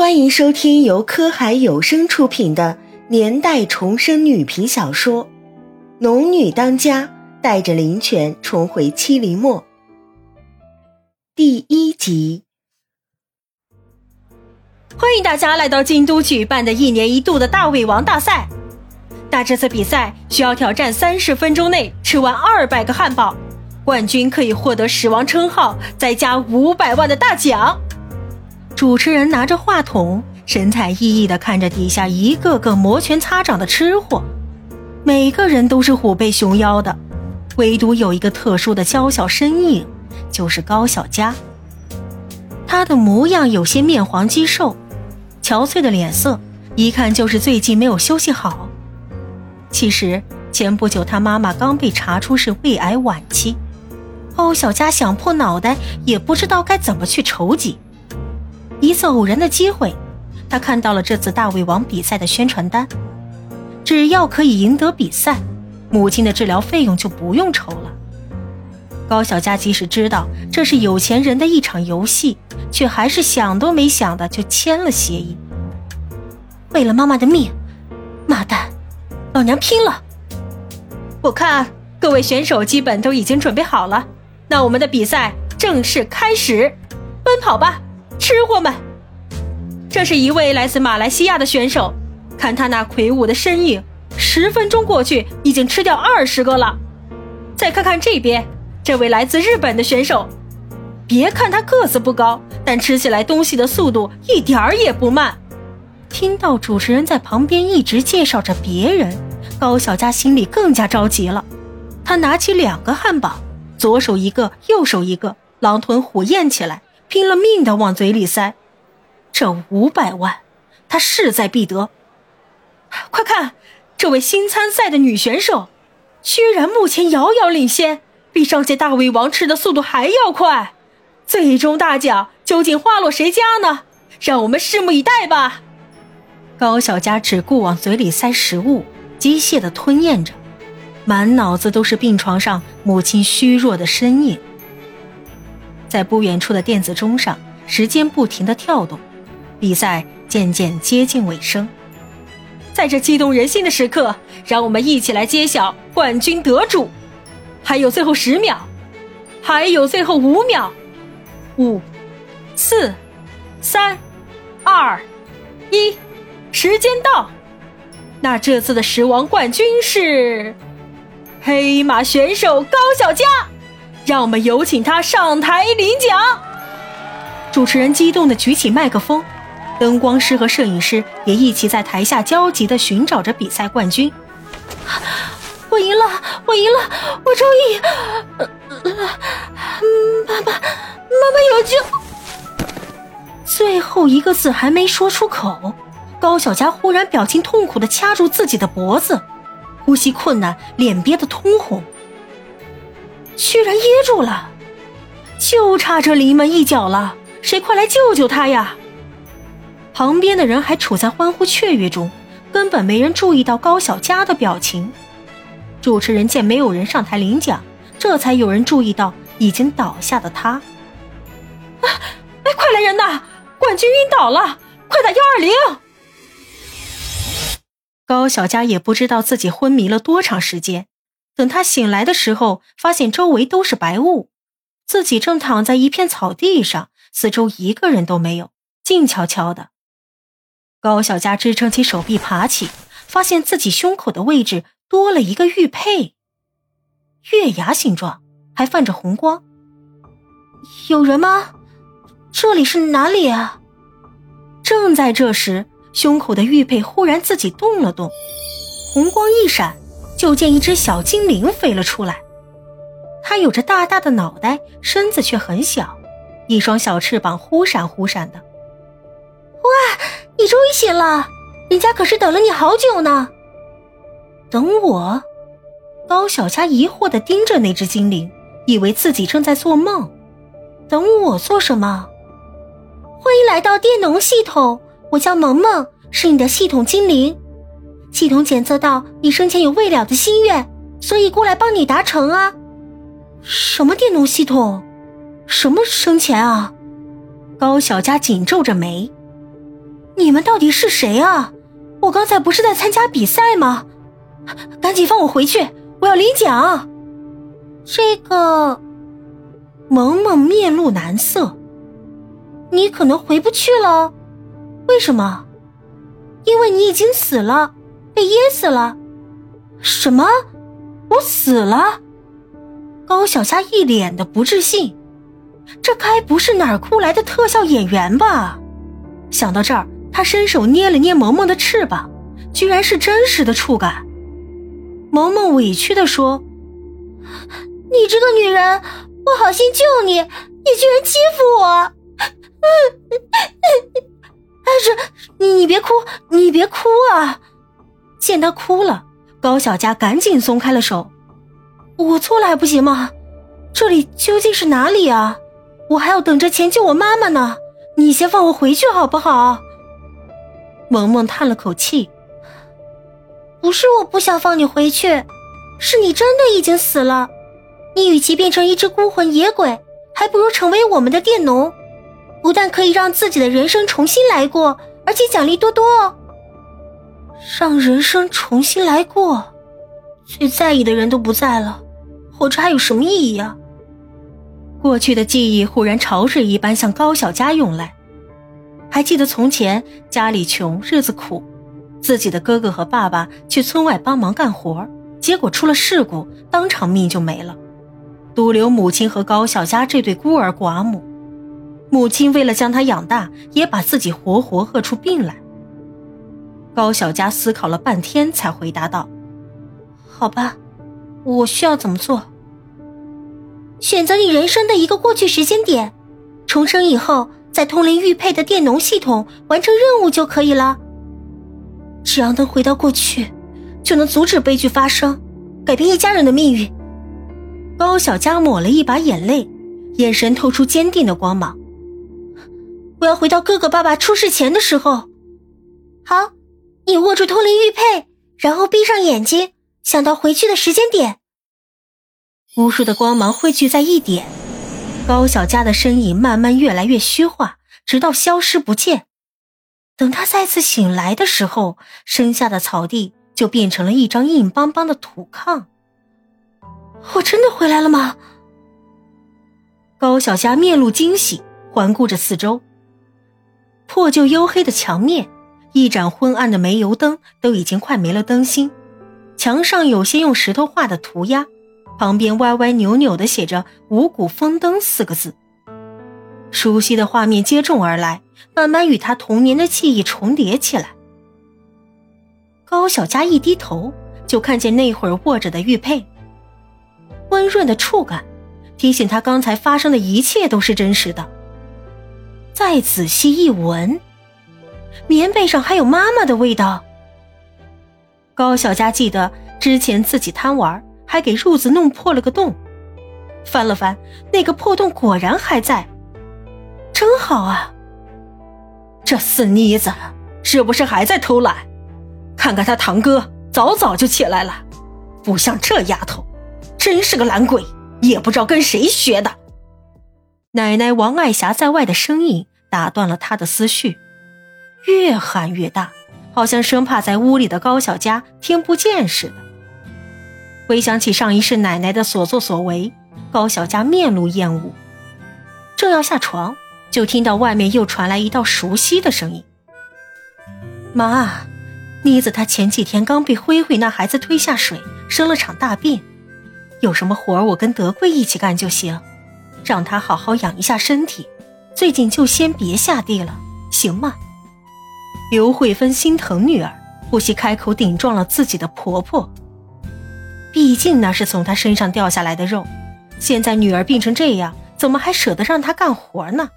欢迎收听由科海有声出品的年代重生女频小说《农女当家》，带着灵犬重回七零末。第一集。欢迎大家来到京都举办的一年一度的大胃王大赛。那这次比赛需要挑战三十分钟内吃完二百个汉堡，冠军可以获得食王称号，再加五百万的大奖。主持人拿着话筒，神采奕奕地看着底下一个个摩拳擦掌的吃货，每个人都是虎背熊腰的，唯独有一个特殊的娇小身影，就是高小佳。她的模样有些面黄肌瘦，憔悴的脸色，一看就是最近没有休息好。其实前不久她妈妈刚被查出是胃癌晚期，高小佳想破脑袋也不知道该怎么去筹集。一次偶然的机会，他看到了这次大胃王比赛的宣传单。只要可以赢得比赛，母亲的治疗费用就不用愁了。高小佳即使知道这是有钱人的一场游戏，却还是想都没想的就签了协议。为了妈妈的命，妈蛋，老娘拼了！我看各位选手基本都已经准备好了，那我们的比赛正式开始，奔跑吧！吃货们，这是一位来自马来西亚的选手，看他那魁梧的身影，十分钟过去已经吃掉二十个了。再看看这边，这位来自日本的选手，别看他个子不高，但吃起来东西的速度一点儿也不慢。听到主持人在旁边一直介绍着别人，高小佳心里更加着急了。他拿起两个汉堡，左手一个，右手一个，狼吞虎咽起来。拼了命的往嘴里塞，这五百万，他势在必得。快看，这位新参赛的女选手，居然目前遥遥领先，比上届大胃王吃的速度还要快。最终大奖究竟花落谁家呢？让我们拭目以待吧。高小佳只顾往嘴里塞食物，机械的吞咽着，满脑子都是病床上母亲虚弱的身影。在不远处的电子钟上，时间不停的跳动，比赛渐渐接近尾声。在这激动人心的时刻，让我们一起来揭晓冠军得主。还有最后十秒，还有最后五秒，五、四、三、二、一，时间到。那这次的十王冠军是黑马选手高小佳。让我们有请他上台领奖。主持人激动地举起麦克风，灯光师和摄影师也一起在台下焦急地寻找着比赛冠军。我赢了，我赢了，我终于……妈妈，妈妈有救！最后一个字还没说出口，高小佳忽然表情痛苦地掐住自己的脖子，呼吸困难，脸憋得通红。居然噎住了，就差这临门一脚了！谁快来救救他呀！旁边的人还处在欢呼雀跃中，根本没人注意到高小佳的表情。主持人见没有人上台领奖，这才有人注意到已经倒下的他。啊！哎，快来人呐！冠军晕倒了，快打幺二零！高小佳也不知道自己昏迷了多长时间。等他醒来的时候，发现周围都是白雾，自己正躺在一片草地上，四周一个人都没有，静悄悄的。高小佳支撑起手臂爬起，发现自己胸口的位置多了一个玉佩，月牙形状，还泛着红光。有人吗？这里是哪里啊？正在这时，胸口的玉佩忽然自己动了动，红光一闪。就见一只小精灵飞了出来，它有着大大的脑袋，身子却很小，一双小翅膀忽闪忽闪的。哇，你终于醒了！人家可是等了你好久呢。等我？高小佳疑惑的盯着那只精灵，以为自己正在做梦。等我做什么？欢迎来到电农系统，我叫萌萌，是你的系统精灵。系统检测到你生前有未了的心愿，所以过来帮你达成啊！什么电动系统？什么生前啊？高小佳紧皱着眉。你们到底是谁啊？我刚才不是在参加比赛吗？赶紧放我回去，我要领奖。这个，萌萌面露难色。你可能回不去了，为什么？因为你已经死了，被噎死了。什么？我死了？高小佳一脸的不置信。这该不是哪儿哭来的特效演员吧？想到这儿，他伸手捏了捏萌萌的翅膀，居然是真实的触感。萌萌委屈的说：“你这个女人，我好心救你，你居然欺负我！” 哎，这你你别哭，你别哭啊！见他哭了，高小佳赶紧松开了手。我错了还不行吗？这里究竟是哪里啊？我还要等着钱救我妈妈呢。你先放我回去好不好？萌萌叹了口气。不是我不想放你回去，是你真的已经死了。你与其变成一只孤魂野鬼，还不如成为我们的佃农。不但可以让自己的人生重新来过，而且奖励多多哦。让人生重新来过，最在意的人都不在了，活着还有什么意义啊？过去的记忆忽然潮水一般向高小佳涌来。还记得从前家里穷，日子苦，自己的哥哥和爸爸去村外帮忙干活，结果出了事故，当场命就没了，独留母亲和高小佳这对孤儿寡母。母亲为了将他养大，也把自己活活饿出病来。高小佳思考了半天，才回答道：“好吧，我需要怎么做？选择你人生的一个过去时间点，重生以后，在通灵玉佩的电农系统完成任务就可以了。只要能回到过去，就能阻止悲剧发生，改变一家人的命运。”高小佳抹了一把眼泪，眼神透出坚定的光芒。我要回到哥哥爸爸出事前的时候。好，你握住通灵玉佩，然后闭上眼睛，想到回去的时间点。无数的光芒汇聚在一点，高小佳的身影慢慢越来越虚化，直到消失不见。等他再次醒来的时候，身下的草地就变成了一张硬邦邦的土炕。我真的回来了吗？高小佳面露惊喜，环顾着四周。破旧黝黑的墙面，一盏昏暗的煤油灯都已经快没了灯芯，墙上有些用石头画的涂鸦，旁边歪歪扭扭的写着“五谷丰登”四个字。熟悉的画面接踵而来，慢慢与他童年的记忆重叠起来。高小佳一低头，就看见那会儿握着的玉佩，温润的触感，提醒他刚才发生的一切都是真实的。再仔细一闻，棉被上还有妈妈的味道。高小佳记得之前自己贪玩，还给褥子弄破了个洞，翻了翻，那个破洞果然还在，真好啊！这死妮子是不是还在偷懒？看看他堂哥早早就起来了，不像这丫头，真是个懒鬼，也不知道跟谁学的。奶奶王爱霞在外的声音打断了他的思绪，越喊越大，好像生怕在屋里的高小佳听不见似的。回想起上一世奶奶的所作所为，高小佳面露厌恶，正要下床，就听到外面又传来一道熟悉的声音：“妈，妮子她前几天刚被灰灰那孩子推下水，生了场大病，有什么活我跟德贵一起干就行。”让他好好养一下身体，最近就先别下地了，行吗？刘慧芬心疼女儿，不惜开口顶撞了自己的婆婆。毕竟那是从她身上掉下来的肉，现在女儿病成这样，怎么还舍得让她干活呢？